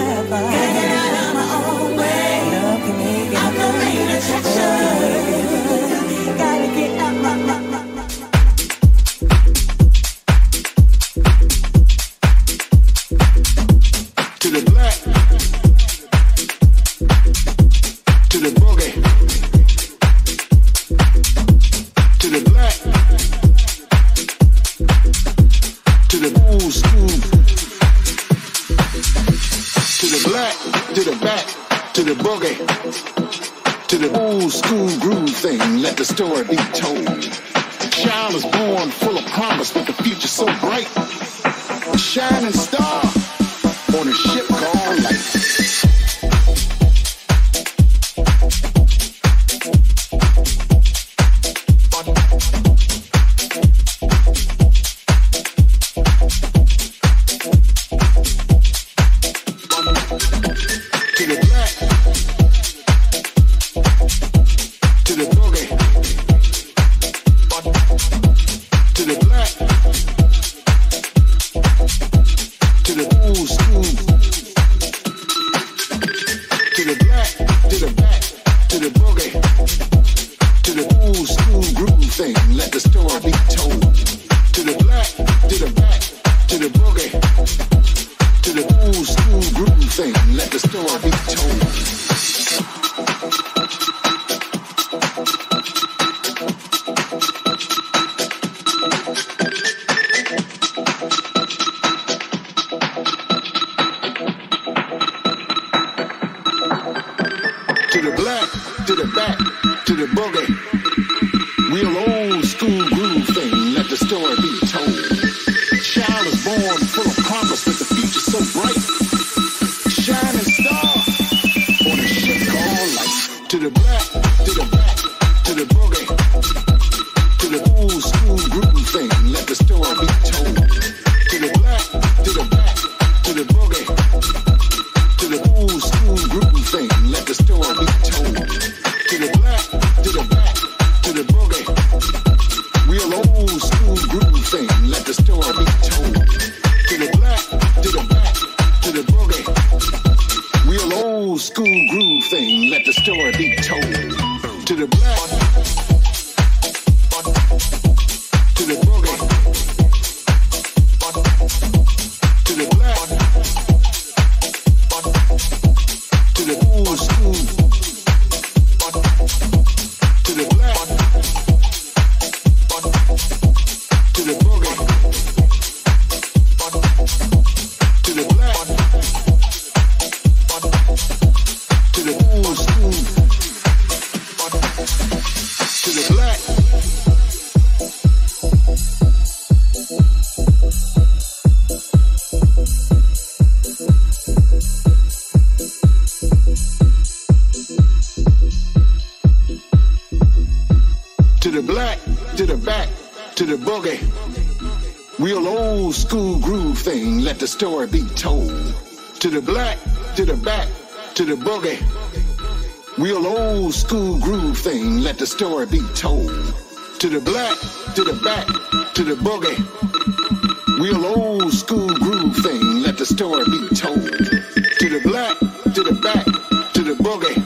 Gotta groove thing, let the story be told. To the black, to the back, to the boogie. Real old school groove thing, let the story be told. To the black, to the back, to the boogie. Real old school groove thing, let the story be told. To the black, to the back, to the boogie.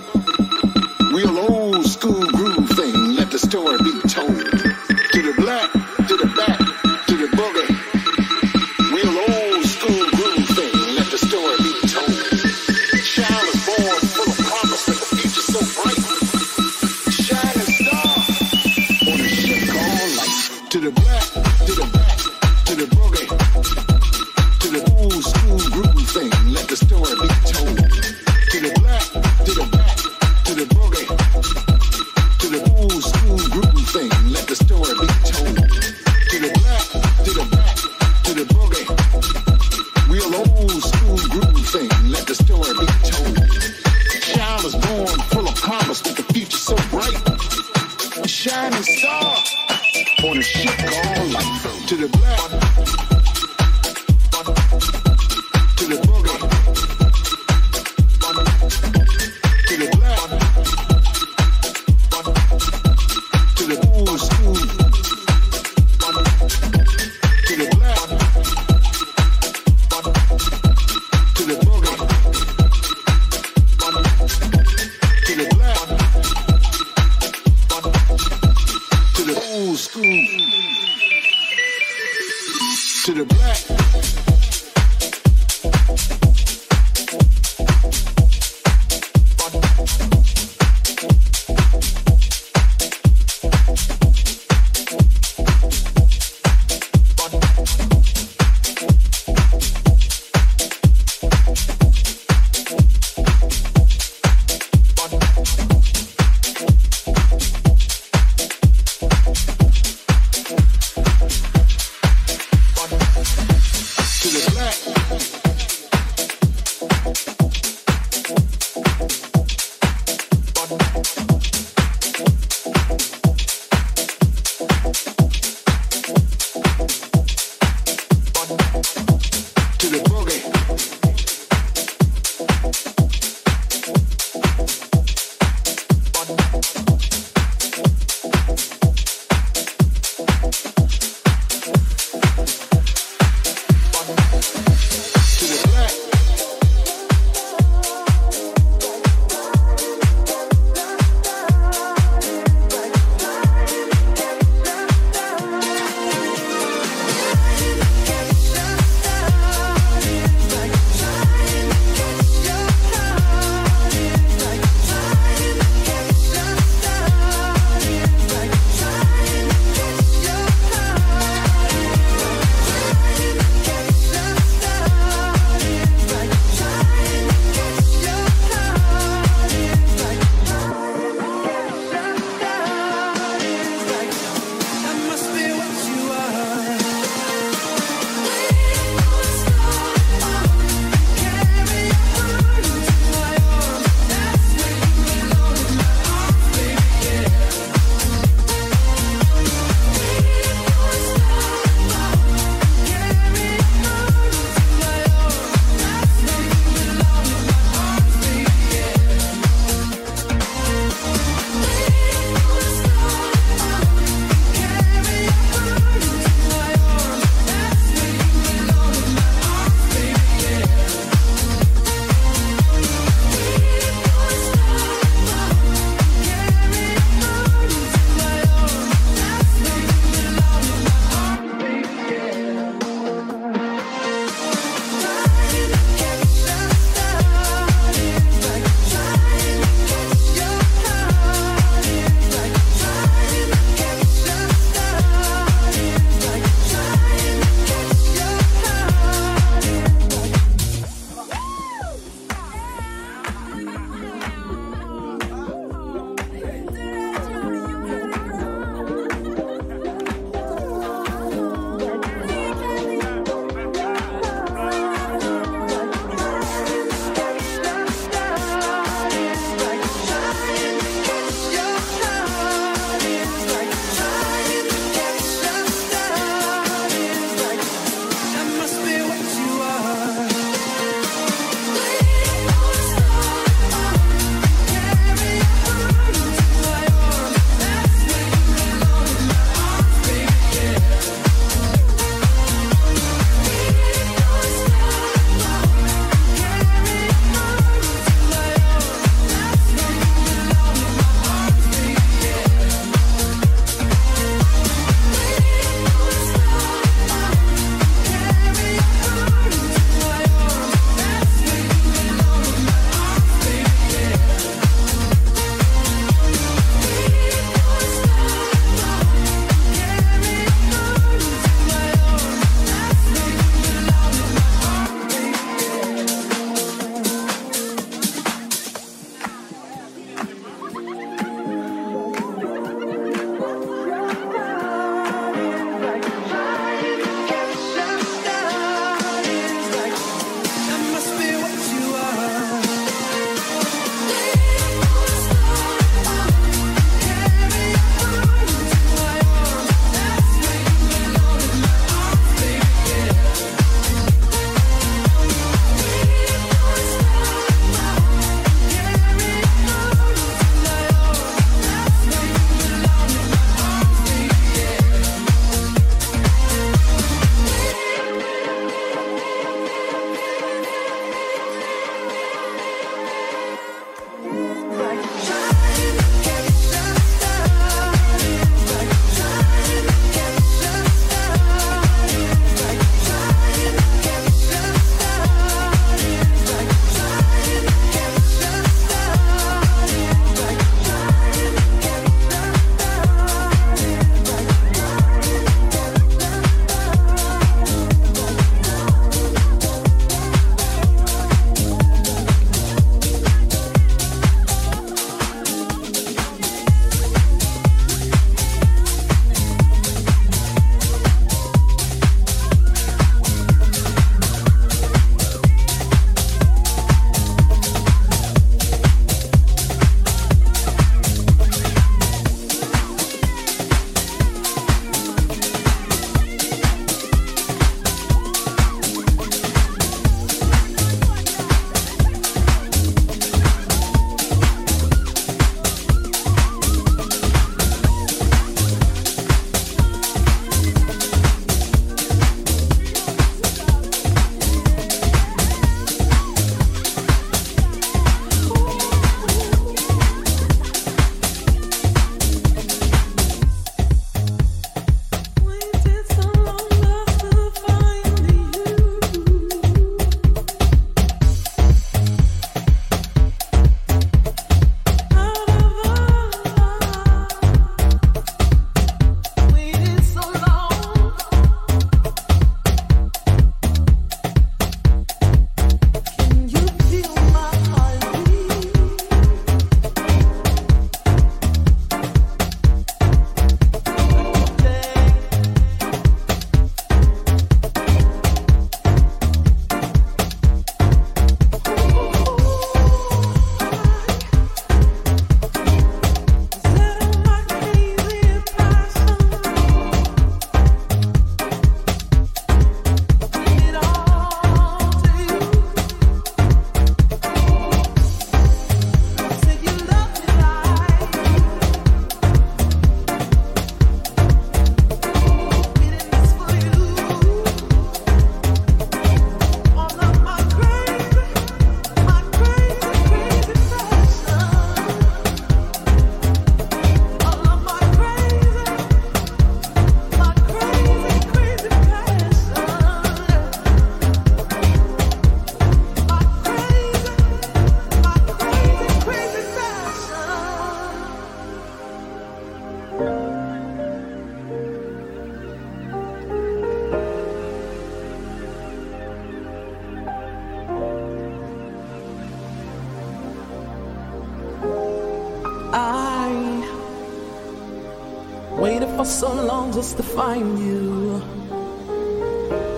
Just to find you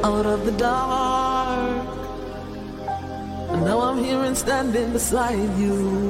out of the dark. And now I'm here and standing beside you.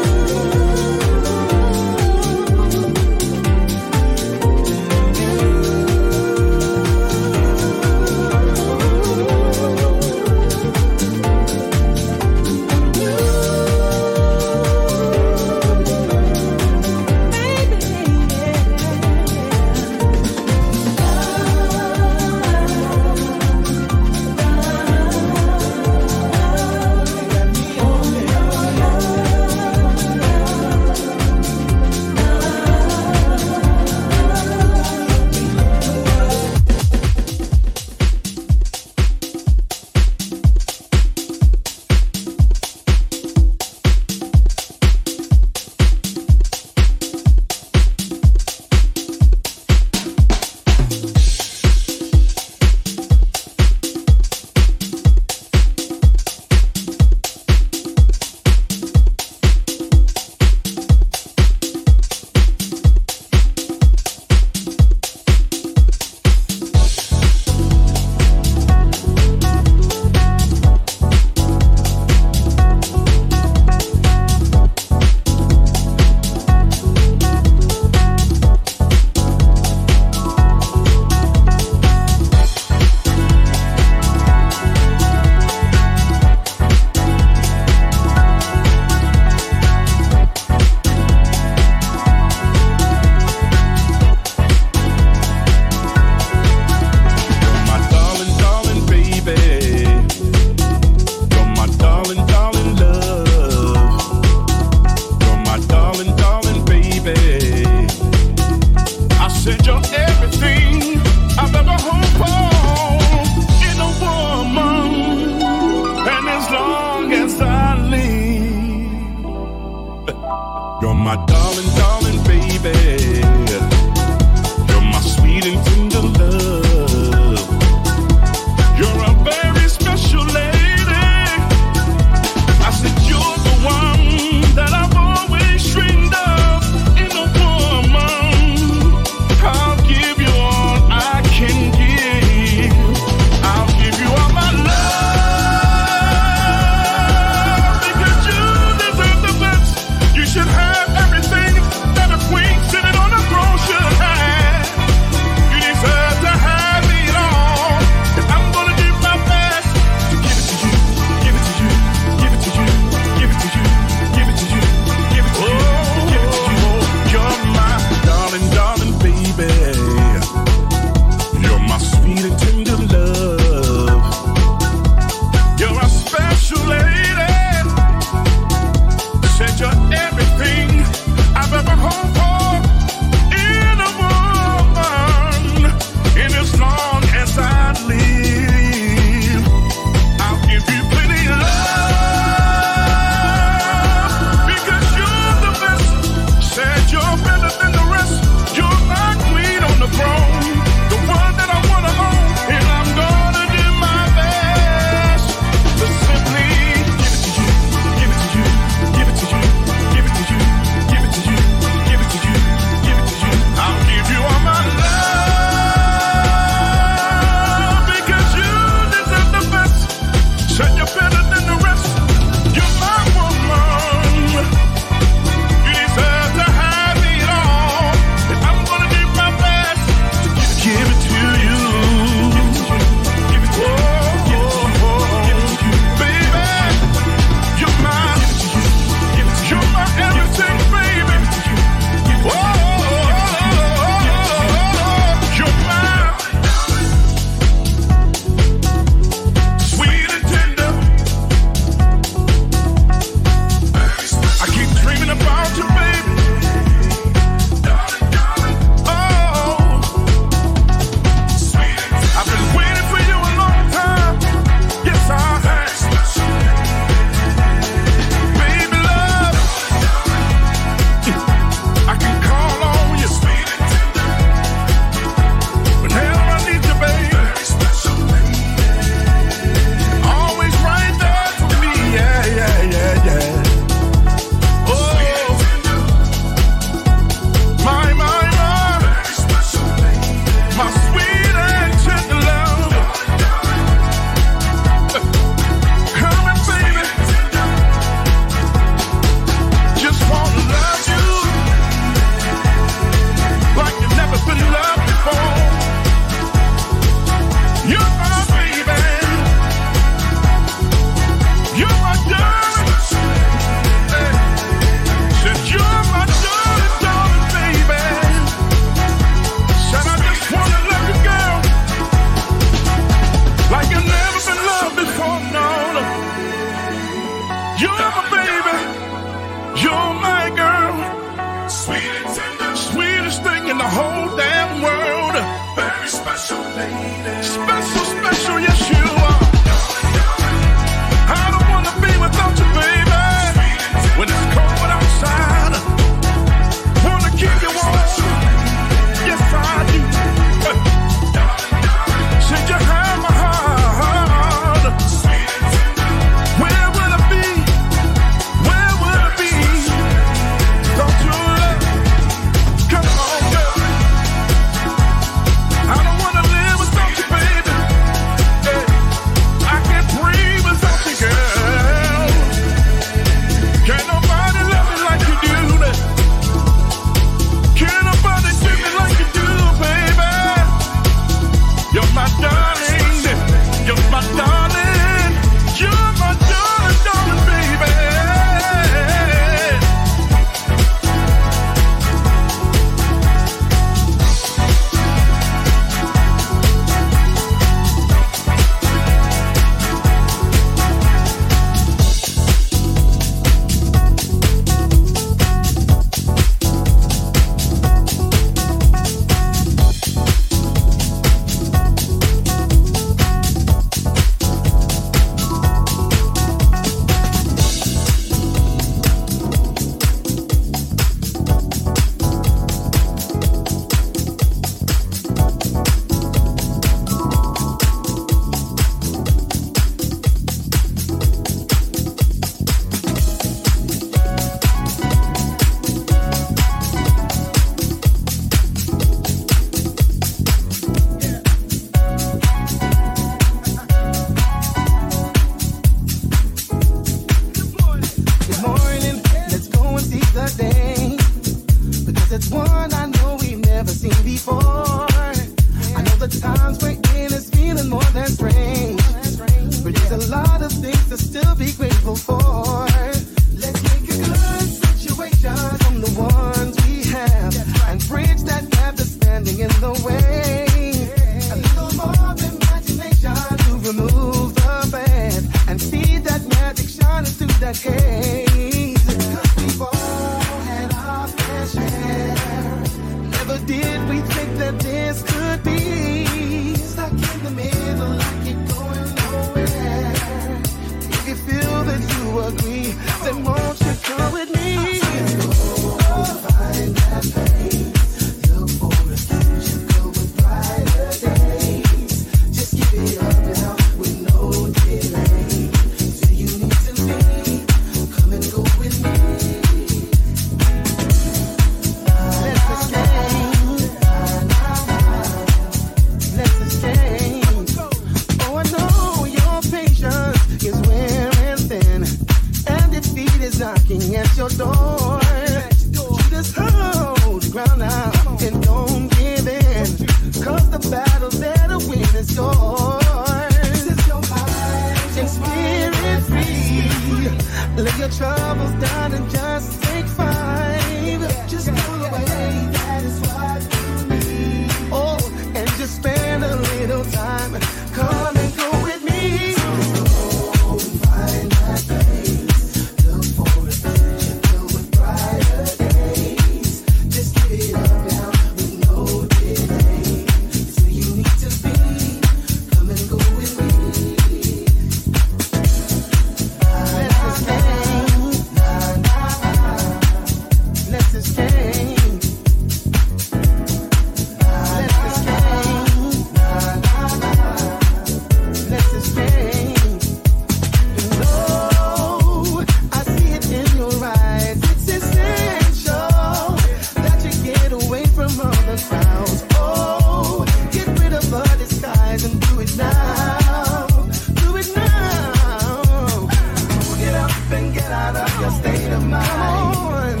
your state of mind.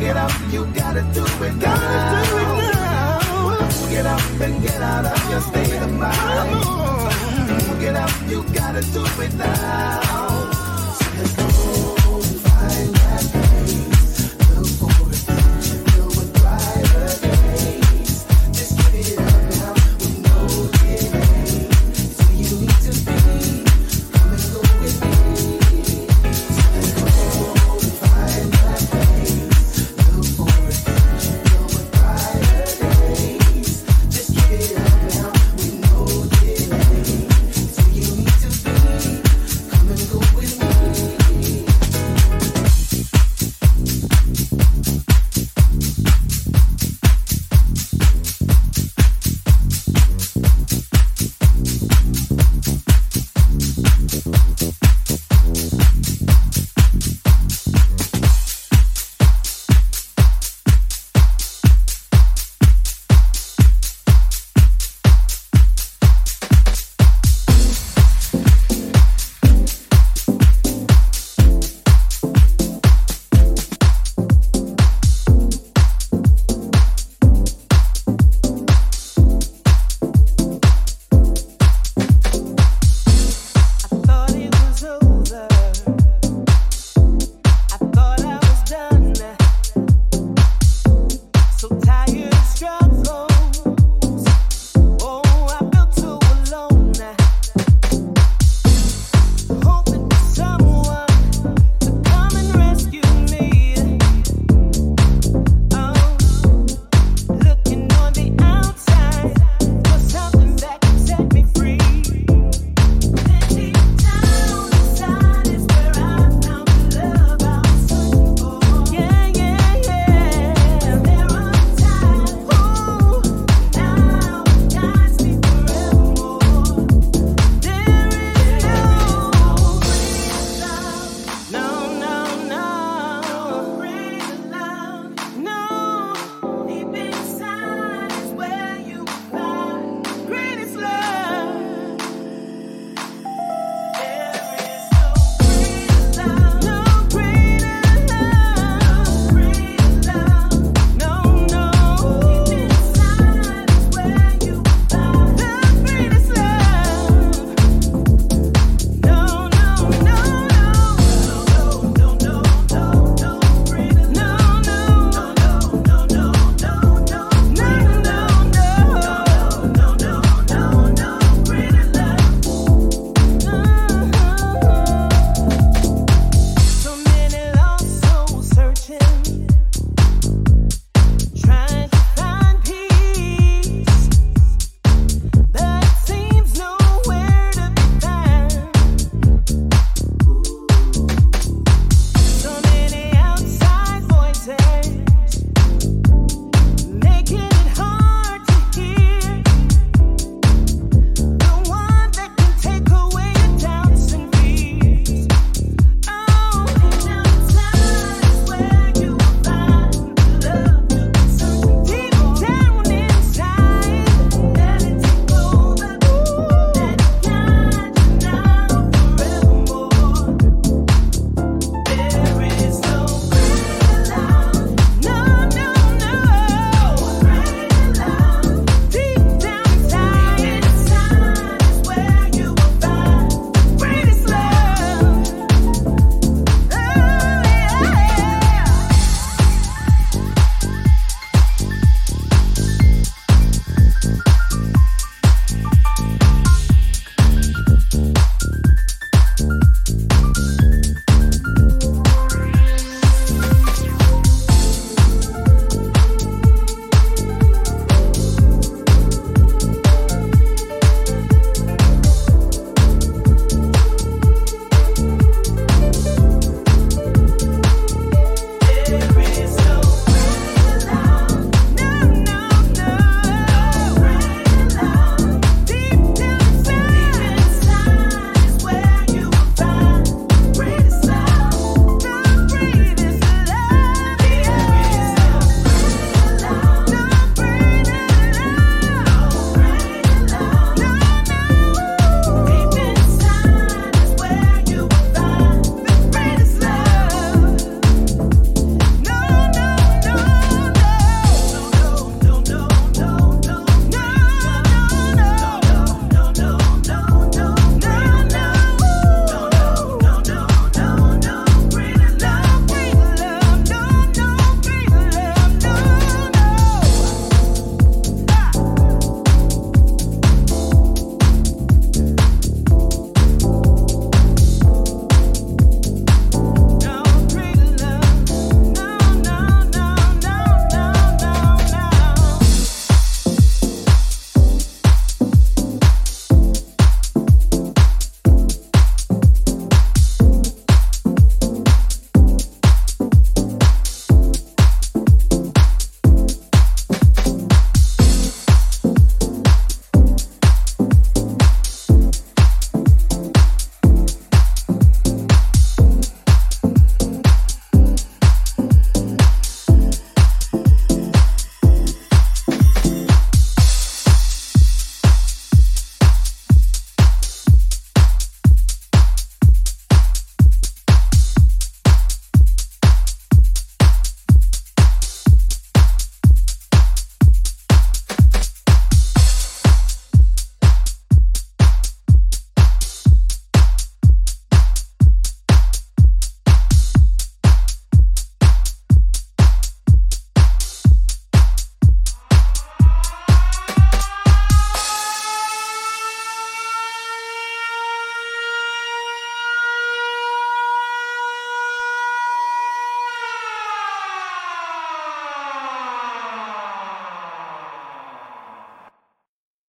Get up, you gotta do it now. Get up and get out of your state of mind. Get up, you gotta do it now.